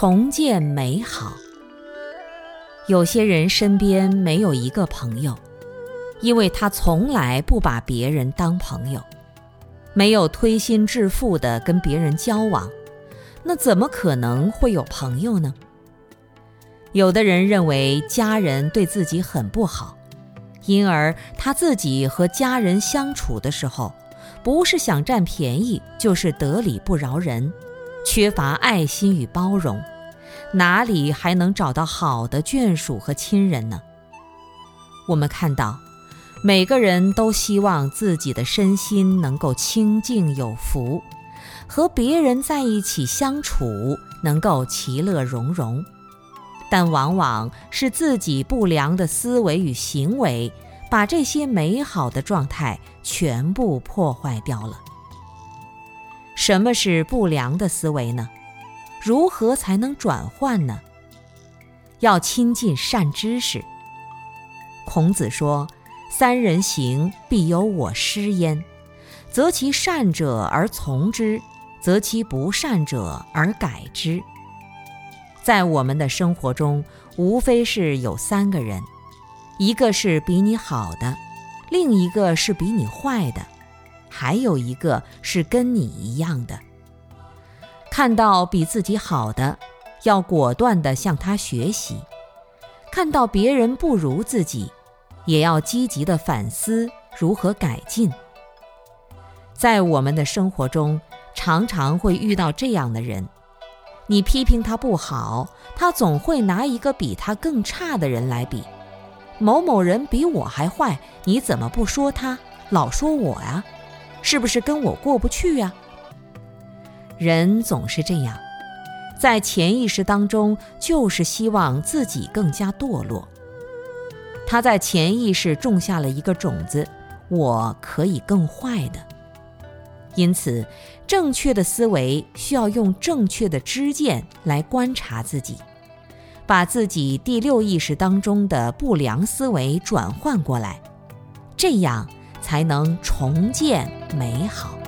重建美好。有些人身边没有一个朋友，因为他从来不把别人当朋友，没有推心置腹地跟别人交往，那怎么可能会有朋友呢？有的人认为家人对自己很不好，因而他自己和家人相处的时候，不是想占便宜，就是得理不饶人，缺乏爱心与包容。哪里还能找到好的眷属和亲人呢？我们看到，每个人都希望自己的身心能够清净有福，和别人在一起相处能够其乐融融，但往往是自己不良的思维与行为，把这些美好的状态全部破坏掉了。什么是不良的思维呢？如何才能转换呢？要亲近善知识。孔子说：“三人行，必有我师焉。择其善者而从之，择其不善者而改之。”在我们的生活中，无非是有三个人：一个是比你好的，另一个是比你坏的，还有一个是跟你一样的。看到比自己好的，要果断地向他学习；看到别人不如自己，也要积极地反思如何改进。在我们的生活中，常常会遇到这样的人：你批评他不好，他总会拿一个比他更差的人来比。某某人比我还坏，你怎么不说他，老说我呀？是不是跟我过不去呀？人总是这样，在潜意识当中就是希望自己更加堕落。他在潜意识种下了一个种子，我可以更坏的。因此，正确的思维需要用正确的知见来观察自己，把自己第六意识当中的不良思维转换过来，这样才能重建美好。